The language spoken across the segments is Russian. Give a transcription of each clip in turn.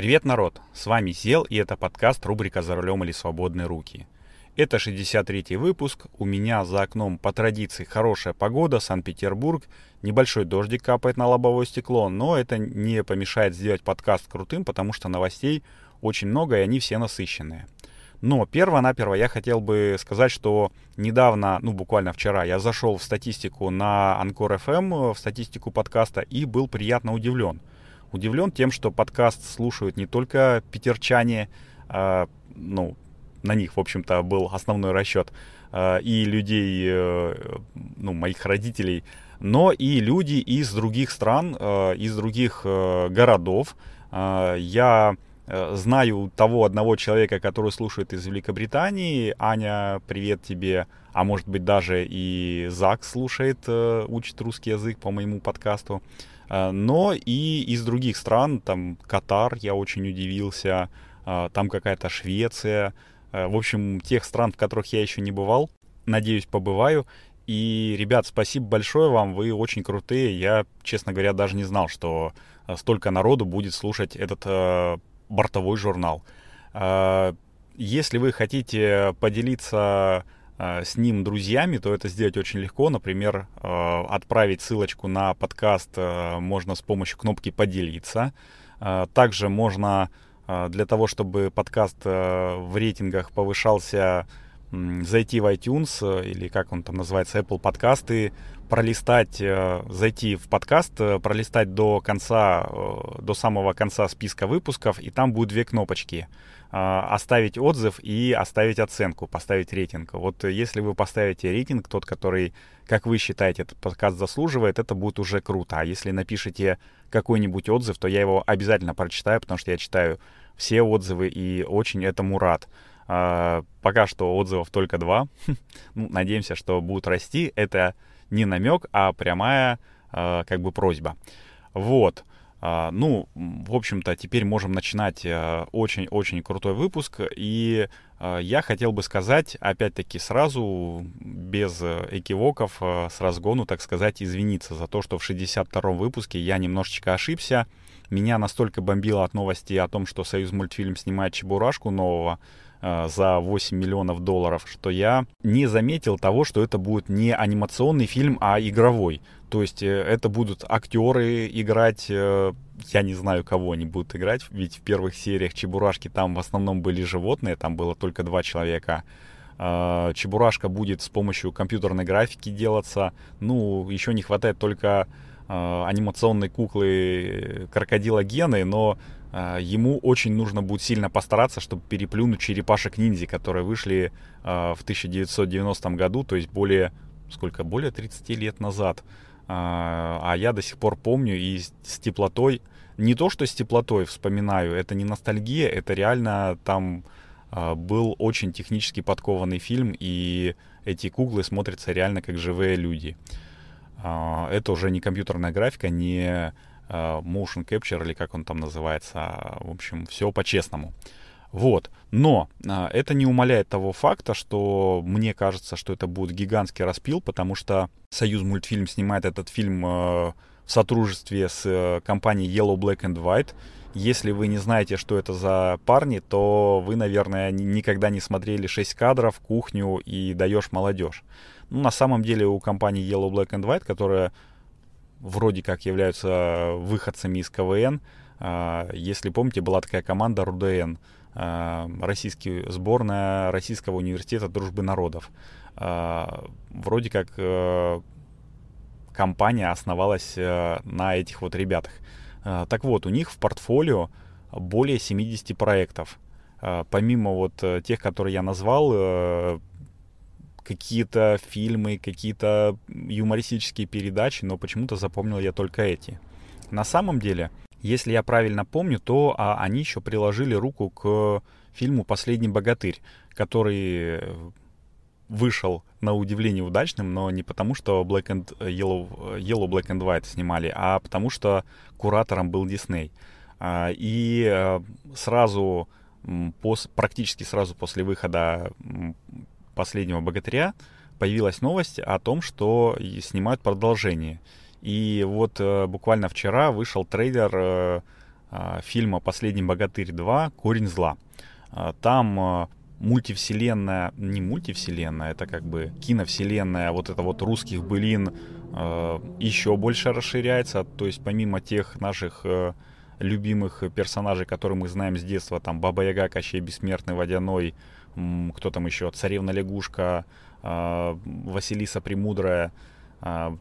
Привет, народ! С вами Зел, и это подкаст рубрика «За рулем или свободные руки». Это 63-й выпуск. У меня за окном по традиции хорошая погода, Санкт-Петербург. Небольшой дождик капает на лобовое стекло, но это не помешает сделать подкаст крутым, потому что новостей очень много, и они все насыщенные. Но перво-наперво я хотел бы сказать, что недавно, ну буквально вчера, я зашел в статистику на Анкор FM, в статистику подкаста, и был приятно удивлен – удивлен тем, что подкаст слушают не только питерчане, а, ну, на них, в общем-то, был основной расчет, а, и людей, э, ну, моих родителей, но и люди из других стран, э, из других э, городов. А, я знаю того одного человека, который слушает из Великобритании. Аня, привет тебе. А может быть даже и Зак слушает, учит русский язык по моему подкасту. Э, но и из других стран, там Катар, я очень удивился, э, там какая-то Швеция, э, в общем, тех стран, в которых я еще не бывал, надеюсь, побываю. И, ребят, спасибо большое вам, вы очень крутые. Я, честно говоря, даже не знал, что столько народу будет слушать этот бортовой журнал. Если вы хотите поделиться с ним друзьями, то это сделать очень легко. Например, э, отправить ссылочку на подкаст э, можно с помощью кнопки «Поделиться». Также можно для того, чтобы подкаст в рейтингах повышался, зайти в iTunes или как он там называется, Apple подкасты, пролистать, зайти в подкаст, пролистать до конца, до самого конца списка выпусков, и там будут две кнопочки – оставить отзыв и оставить оценку, поставить рейтинг. Вот если вы поставите рейтинг, тот, который, как вы считаете, этот подкаст заслуживает, это будет уже круто. А если напишите какой-нибудь отзыв, то я его обязательно прочитаю, потому что я читаю все отзывы и очень этому рад. А, пока что отзывов только два. ну, надеемся, что будут расти. Это не намек, а прямая а, как бы просьба. Вот. А, ну, в общем-то, теперь можем начинать э, очень-очень крутой выпуск. И э, я хотел бы сказать, опять-таки, сразу, без экивоков, э, с разгону, так сказать, извиниться за то, что в 62-м выпуске я немножечко ошибся. Меня настолько бомбило от новости о том, что Союз мультфильм снимает Чебурашку нового, за 8 миллионов долларов, что я не заметил того, что это будет не анимационный фильм, а игровой. То есть э, это будут актеры играть, э, я не знаю, кого они будут играть, ведь в первых сериях Чебурашки там в основном были животные, там было только два человека. А, Чебурашка будет с помощью компьютерной графики делаться. Ну, еще не хватает только а, анимационной куклы крокодила Гены, но а, ему очень нужно будет сильно постараться, чтобы переплюнуть черепашек ниндзя, которые вышли в 1990 году, то есть более, сколько, более 30 лет назад. А, а я до сих пор помню и с теплотой, не то что с теплотой вспоминаю, это не ностальгия, это реально там а, был очень технически подкованный фильм, и эти куклы смотрятся реально как живые люди. А, это уже не компьютерная графика, не motion capture или как он там называется. В общем, все по-честному. Вот. Но а, это не умаляет того факта, что мне кажется, что это будет гигантский распил, потому что Союз мультфильм снимает этот фильм а, в сотрудничестве с а, компанией Yellow Black and White. Если вы не знаете, что это за парни, то вы, наверное, никогда не смотрели 6 кадров, кухню и даешь молодежь. Ну, на самом деле у компании Yellow Black and White, которая вроде как являются выходцами из КВН, а, если помните, была такая команда РУДН – Э, российский, сборная Российского университета дружбы народов. Э, вроде как э, компания основалась на этих вот ребятах. Так вот, у них в портфолио более 70 проектов. Помимо вот тех, которые я назвал, какие-то фильмы, какие-то юмористические передачи, но почему-то запомнил я только эти. На самом деле, если я правильно помню, то а, они еще приложили руку к фильму «Последний богатырь», который вышел на удивление удачным, но не потому, что Black and Yellow, Yellow Black and White снимали, а потому что куратором был Дисней. А, и э, сразу, практически сразу после выхода «Последнего богатыря» появилась новость о том, что снимают продолжение. И вот э, буквально вчера вышел трейлер э, фильма «Последний богатырь 2. Корень зла». Там мультивселенная, не мультивселенная, это как бы киновселенная, вот это вот русских былин еще больше расширяется. То есть помимо тех наших любимых персонажей, которые мы знаем с детства, там Баба Яга, Кощей Бессмертный, Водяной, кто там еще, Царевна Лягушка, Василиса Премудрая,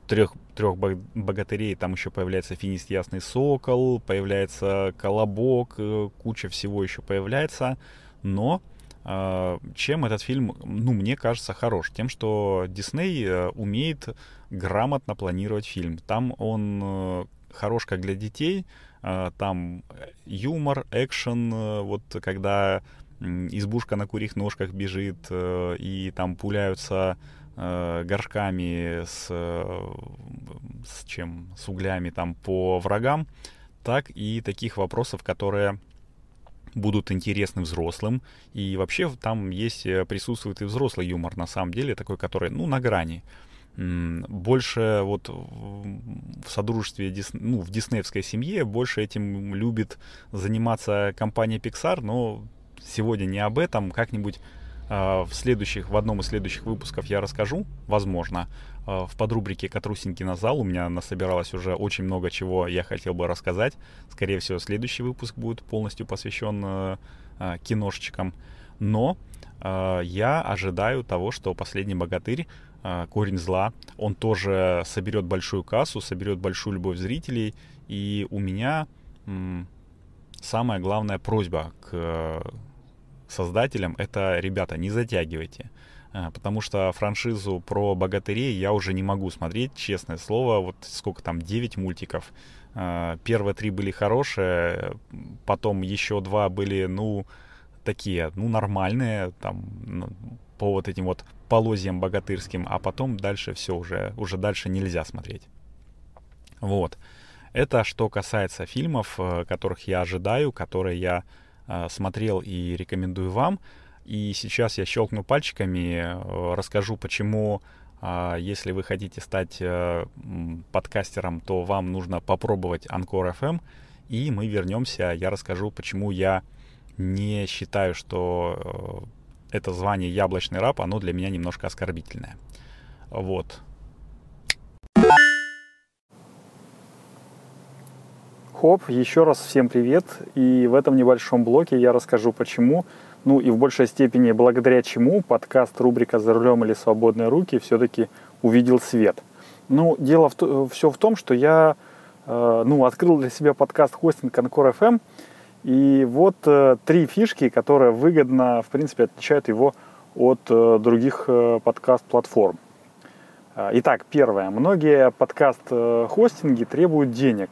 трех, трех богатырей, там еще появляется Финист Ясный Сокол, появляется Колобок, э, куча всего еще появляется, но а, чем этот фильм, ну, мне кажется, хорош? Тем, что Дисней э, умеет грамотно планировать фильм. Там он э, хорош как для детей, там юмор, экшен, э, вот когда избушка на курьих ножках бежит, э, и там пуляются э, горшками с, с чем, с углями там по врагам, так и таких вопросов, которые будут интересны взрослым. И вообще там есть, присутствует и взрослый юмор, на самом деле, такой, который, ну, на грани больше вот в содружестве, ну, в диснеевской семье больше этим любит заниматься компания Pixar, но сегодня не об этом, как-нибудь в следующих, в одном из следующих выпусков я расскажу, возможно, а, в подрубрике «Катрусенький на зал» у меня насобиралось уже очень много чего я хотел бы рассказать. Скорее всего, следующий выпуск будет полностью посвящен а, киношечкам. Но я ожидаю того, что «Последний богатырь» А, корень зла. Он тоже соберет большую кассу, соберет большую любовь зрителей. И у меня самая главная просьба к создателям это, ребята, не затягивайте. А, потому что франшизу про богатырей я уже не могу смотреть, честное слово. Вот сколько там, 9 мультиков. А, первые три были хорошие, потом еще два были, ну, такие, ну, нормальные, там, ну, по вот этим вот полозьям богатырским, а потом дальше все уже, уже дальше нельзя смотреть. Вот. Это что касается фильмов, э, которых я ожидаю, которые я смотрел и рекомендую вам. И сейчас я щелкну пальчиками, э, расскажу, почему, если вы хотите стать подкастером, то вам нужно попробовать Анкор FM. И мы вернемся, я расскажу, почему я не считаю, что это звание яблочный раб, оно для меня немножко оскорбительное. Вот. Хоп, еще раз всем привет. И в этом небольшом блоке я расскажу, почему, ну и в большей степени благодаря чему подкаст рубрика «За рулем или свободные руки» все-таки увидел свет. Ну, дело в, все в том, что я э, ну, открыл для себя подкаст хостинг Анкор FM, и вот э, три фишки, которые выгодно, в принципе, отличают его от э, других подкаст-платформ. Итак, первое. Многие подкаст-хостинги требуют денег.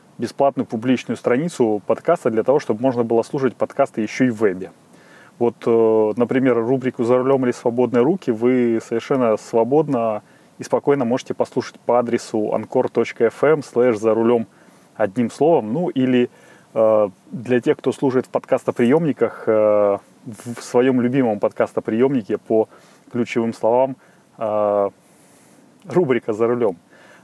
бесплатную публичную страницу подкаста для того, чтобы можно было слушать подкасты еще и в вебе. Вот, э, например, рубрику «За рулем или свободные руки» вы совершенно свободно и спокойно можете послушать по адресу anchor.fm слэш «За рулем» одним словом. Ну или э, для тех, кто служит в подкастоприемниках, э, в своем любимом подкастоприемнике по ключевым словам рубрика «За рулем».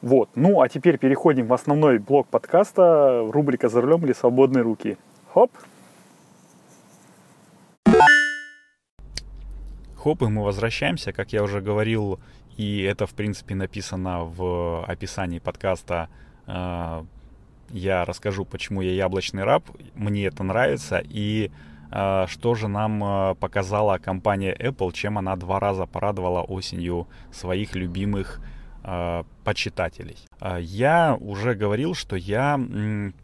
Вот. Ну, а теперь переходим в основной блок подкаста, рубрика «За рулем или свободные руки». Хоп! Хоп, и мы возвращаемся, как я уже говорил, и это, в принципе, написано в описании подкаста. Э, я расскажу, почему я яблочный раб, мне это нравится, и э, что же нам э, показала компания Apple, чем она два раза порадовала осенью своих любимых почитателей. А, я уже говорил, что я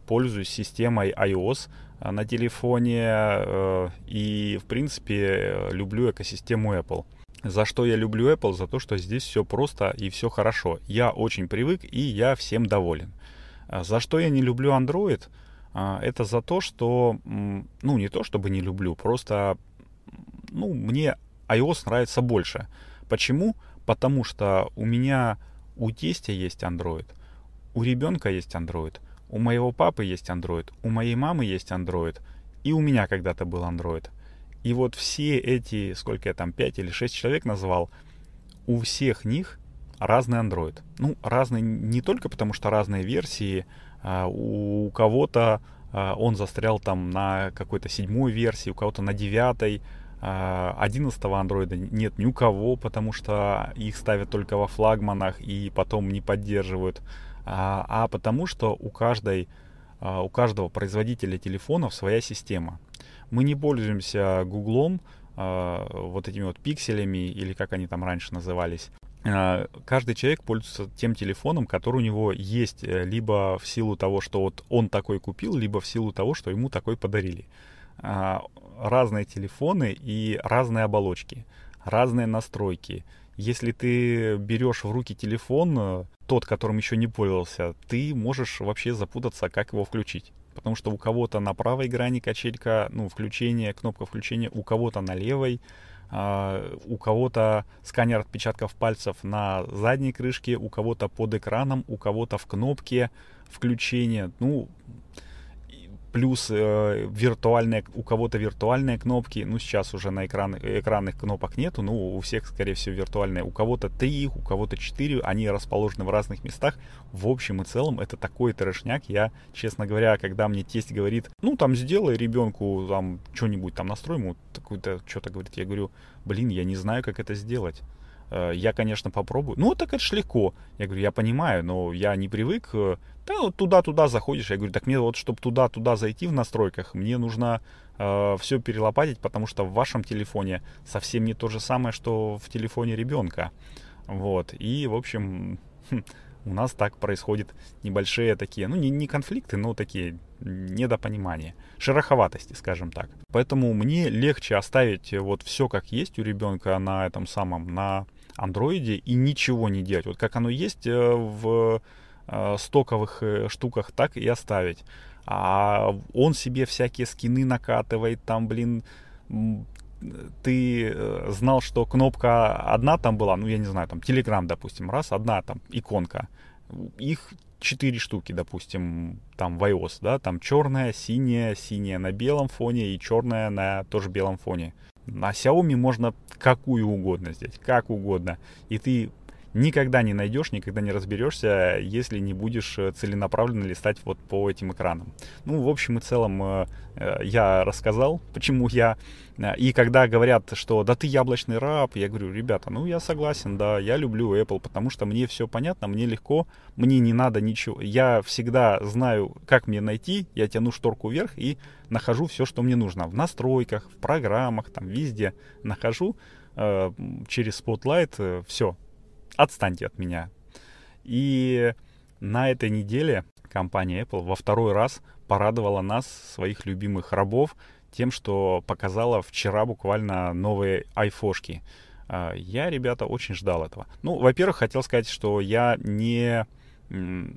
пользуюсь системой iOS а, на телефоне э, и, в принципе, люблю экосистему Apple. За что я люблю Apple? За то, что здесь все просто и все хорошо. Я очень привык и я всем доволен. За что я не люблю Android? Это за то, что, ну, не то чтобы не люблю, просто, ну, мне iOS нравится больше. Почему? Потому что у меня у тестя есть Android, у ребенка есть Android, у моего папы есть Android, у моей мамы есть Android, и у меня когда-то был Android. И вот все эти, сколько я там, 5 или 6 человек назвал, у всех них разный Android. Ну, разный не только потому, что разные версии, а у кого-то а, он застрял там на какой-то седьмой версии, у кого-то на девятой, 11 андроида нет ни у кого, потому что их ставят только во флагманах и потом не поддерживают, а, а потому что у каждой а, у каждого производителя телефонов своя система. Мы не пользуемся Гуглом, а, вот этими вот пикселями, или как они там раньше назывались. Каждый человек пользуется тем телефоном, который у него есть, э, либо в силу того, что вот он такой купил, либо в силу того, что ему такой подарили разные телефоны и разные оболочки, разные настройки. Если ты берешь в руки телефон, э, тот, которым еще не пользовался, ты можешь вообще запутаться, как его включить. Потому что у кого-то на правой грани качелька, ну, включение, кнопка включения, у кого-то на левой, Uh, у кого-то сканер отпечатков пальцев на задней крышке, у кого-то под экраном, у кого-то в кнопке включения. Ну, плюс э, виртуальные, у кого-то виртуальные кнопки, ну сейчас уже на экран, экранных кнопок нету, ну у всех скорее всего виртуальные, у кого-то три, у кого-то четыре, они расположены в разных местах. В общем и целом это такой трешняк, я, честно говоря, когда мне тесть говорит, ну там сделай ребенку там что-нибудь там настрой ему, какую-то что-то говорит, я говорю, блин, я не знаю, как это сделать. Э, я, конечно, попробую. Ну, так это ж легко. Я говорю, я понимаю, но я не привык. Э, да, вот туда-туда заходишь. Я говорю, так мне вот, чтобы туда-туда зайти в настройках, мне нужно э, все перелопатить, потому что в вашем телефоне совсем не то же самое, что в телефоне ребенка. Вот. И, в общем, у нас так происходят небольшие такие, ну, не, не конфликты, но такие недопонимания, шероховатости, скажем так. Поэтому мне легче оставить вот все как есть у ребенка на этом самом, на андроиде и ничего не делать. Вот как оно есть э, в э, стоковых э, штуках, так и оставить. А он себе всякие скины накатывает, там, блин, ты знал, что кнопка одна там была, ну, я не знаю, там, Telegram, допустим, раз, одна там иконка. Их четыре штуки, допустим, там в iOS, да, там черная, синяя, синяя на белом фоне и черная на тоже белом фоне. На Xiaomi можно какую угодно сделать, как угодно. И ты никогда не найдешь, никогда не разберешься, если не будешь э, целенаправленно листать вот по этим экранам. Ну, в общем и целом, э, э, я рассказал, почему я... И когда говорят, что да ты яблочный раб, я говорю, ребята, ну я согласен, да, я люблю Apple, потому что мне все понятно, мне легко, мне не надо ничего. Я всегда знаю, как мне найти, я тяну шторку вверх и нахожу все, что мне нужно. В настройках, в программах, там везде нахожу через Spotlight все, отстаньте от меня. И на этой неделе компания Apple во второй раз порадовала нас, своих любимых рабов, тем, что показала вчера буквально новые айфошки. А, я, ребята, очень ждал этого. Ну, во-первых, хотел сказать, что я не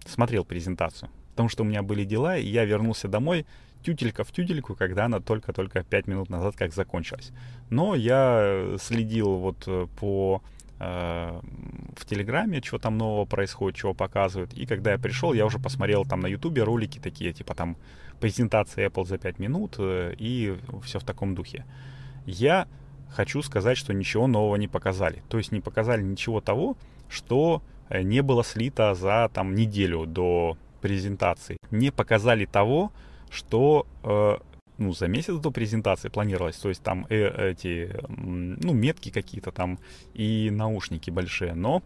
смотрел презентацию, потому что у меня были дела, и я вернулся домой тютелька в тютельку, когда она только-только 5 минут назад как закончилась. Но я следил вот э, по в Телеграме, что там нового происходит, чего показывают. И когда я пришел, я уже посмотрел там на Ютубе ролики такие, типа там презентация Apple за 5 минут э, и все в таком духе. Я хочу сказать, что ничего нового не показали. То есть не показали ничего того, что э, не было слито за там неделю до презентации. Не показали того, что ну, за месяц до презентации планировалось, то есть там э, эти, ну, метки какие-то там и наушники большие, но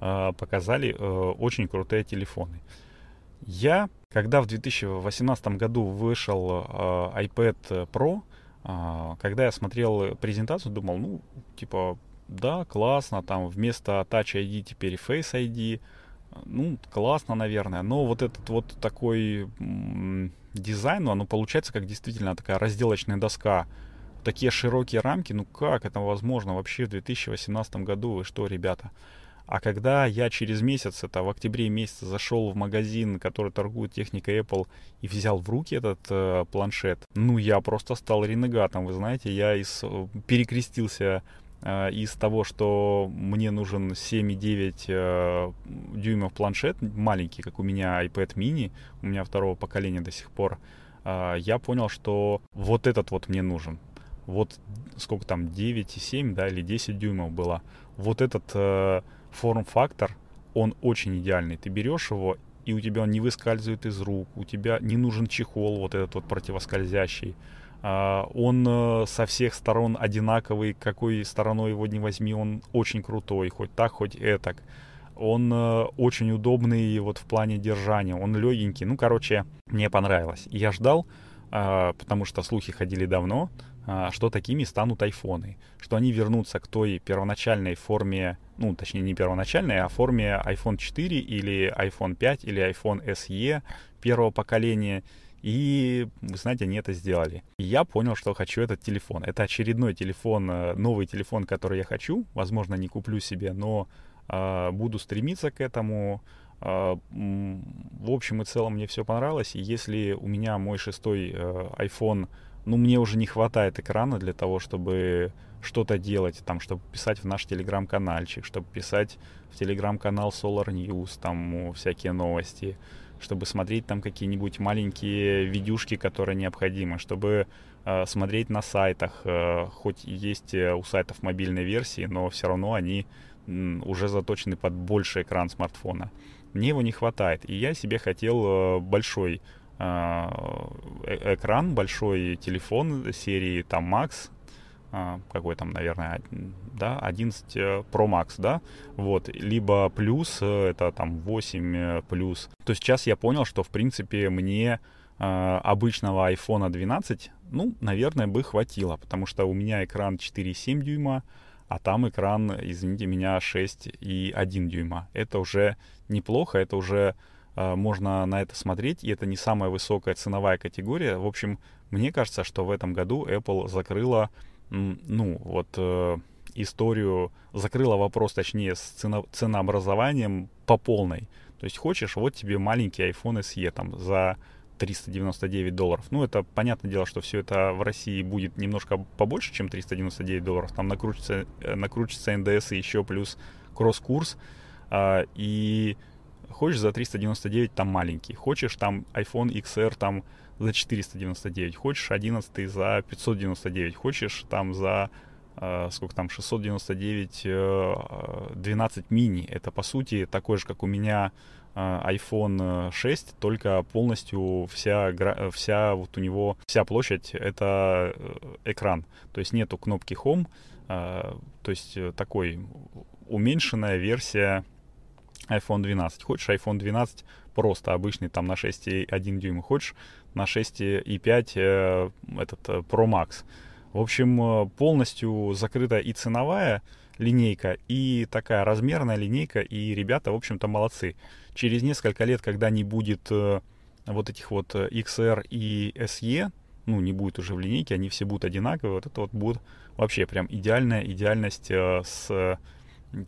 э, показали э, очень крутые телефоны. Я, когда в 2018 году вышел э, iPad Pro, э, когда я смотрел презентацию, думал, ну, типа, да, классно, там вместо Touch ID теперь Face ID, ну, классно, наверное, но вот этот вот такой дизайну, оно получается как действительно такая разделочная доска. Такие широкие рамки, ну как это возможно вообще в 2018 году? Вы что, ребята? А когда я через месяц, это в октябре месяце, зашел в магазин, который торгует техникой Apple, и взял в руки этот э, планшет, ну я просто стал ренегатом, вы знаете, я из, э, перекрестился из того, что мне нужен 7,9 э, дюймов планшет, маленький, как у меня iPad mini, у меня второго поколения до сих пор, э, я понял, что вот этот вот мне нужен. Вот сколько там, 9,7, да, или 10 дюймов было. Вот этот э, форм-фактор, он очень идеальный. Ты берешь его, и у тебя он не выскальзывает из рук, у тебя не нужен чехол вот этот вот противоскользящий. А, он э, со всех сторон одинаковый, какой стороной его не возьми, он очень крутой, хоть так, хоть этак. Он э, очень удобный вот в плане держания, он легенький. Ну, короче, мне понравилось. Я ждал, а, потому что слухи ходили давно, а, что такими станут айфоны, что они вернутся к той первоначальной форме, ну, точнее, не первоначальной, а форме iPhone 4 или iPhone 5 или iPhone SE первого поколения, и, вы знаете, они это сделали. И я понял, что хочу этот телефон. Это очередной телефон, э, новый телефон, который я хочу. Возможно, не куплю себе, но э, буду стремиться к этому. Э, в общем и целом мне все понравилось. И если у меня мой шестой э, iPhone, ну, мне уже не хватает экрана для того, чтобы что-то делать, там, чтобы писать в наш телеграм-канальчик, чтобы писать в телеграм-канал Solar News, там, всякие новости, чтобы смотреть там какие-нибудь маленькие видюшки, которые необходимы, чтобы э, смотреть на сайтах, э, хоть есть э, у сайтов мобильной версии, но все равно они э, уже заточены под больший экран смартфона. Мне его не хватает, и я себе хотел э, большой э, э экран, большой телефон серии там Max, какой там, наверное, да, 11 э, Pro Max, да, вот, либо плюс, э, это там 8 э, плюс. То сейчас я понял, что, в принципе, мне обычного iPhone 12, ну, наверное, бы хватило, потому что у меня экран 4,7 дюйма, а там экран, извините меня, 6,1 дюйма. Это уже неплохо, это уже э, можно на это смотреть, и это не самая высокая ценовая категория. В общем, мне кажется, что в этом году Apple закрыла, ну, вот э, историю, закрыла вопрос, точнее, с цено, ценообразованием по полной. То есть хочешь, вот тебе маленький iPhone SE там за 399 долларов. Ну, это понятное дело, что все это в России будет немножко побольше, чем 399 долларов. Там накрутится, э, накрутится НДС и еще плюс кросс-курс. А, и хочешь за 399 там маленький. Хочешь там iPhone XR там за 499. Хочешь 11 за 599. Хочешь там за Uh, сколько там, 699, uh, 12 мини. Это, по сути, такой же, как у меня Э, iPhone 6, только полностью вся, вся вот у него, вся площадь это э, экран. То есть нету кнопки Home, э, то есть такой уменьшенная версия iPhone 12. Хочешь iPhone 12 просто обычный там на 6,1 дюйма, хочешь на 6,5 этот Pro Max. В общем, полностью закрыта и ценовая линейка, и такая размерная линейка, и ребята, в общем-то, молодцы через несколько лет, когда не будет э, вот этих вот э, XR и SE, ну, не будет уже в линейке, они все будут одинаковые, вот это вот будет вообще прям идеальная идеальность э, с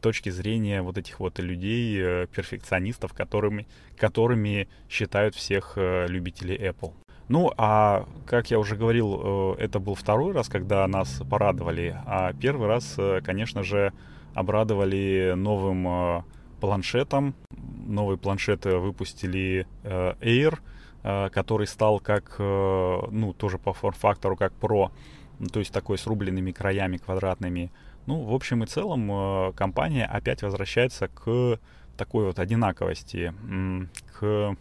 точки зрения вот этих вот людей, перфекционистов, которыми, которыми считают всех любителей Apple. Ну, а как я уже говорил, это был второй раз, когда нас порадовали, а первый раз, конечно же, обрадовали новым планшетом. Новый планшет выпустили э, Air, э, который стал как, э, ну, тоже по форм-фактору, как Pro, то есть такой с рубленными краями квадратными. Ну, в общем и целом, компания опять возвращается к такой вот одинаковости, к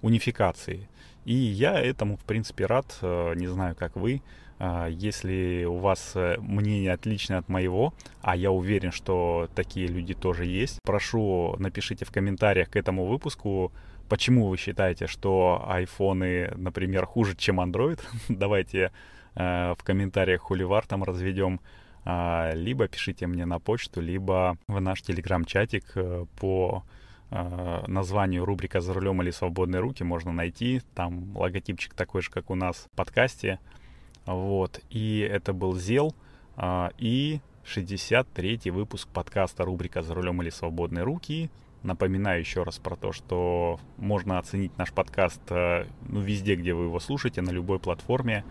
унификации. И я этому, в принципе, рад. Не знаю, как вы. А, если у вас э, мнение отличное от моего, а я уверен, что такие люди тоже есть, прошу напишите в комментариях к этому выпуску, почему вы считаете, что айфоны, например, хуже, чем Android. Давайте э, в комментариях хуливар там разведем. А, либо пишите мне на почту, либо в наш телеграм-чатик э, по названию рубрика «За рулем или свободные руки» можно найти. Там логотипчик такой же, как у нас в подкасте. Вот. И это был ЗЕЛ. А, и 63-й выпуск подкаста рубрика «За рулем или свободные руки». Напоминаю еще раз про то, что можно оценить наш подкаст э, ну, везде, где вы его слушаете, на любой платформе.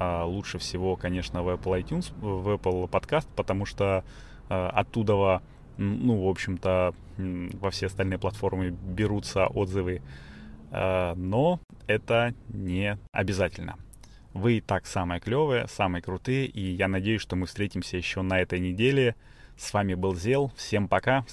А, лучше всего, конечно, в Apple iTunes, в Apple подкаст, потому что э, оттуда, ну, в общем-то, во все остальные платформы берутся отзывы. Э, но это не обязательно. Вы и так самые клевые, самые крутые, и я надеюсь, что мы встретимся еще на этой неделе. С вами был Зел. Всем пока.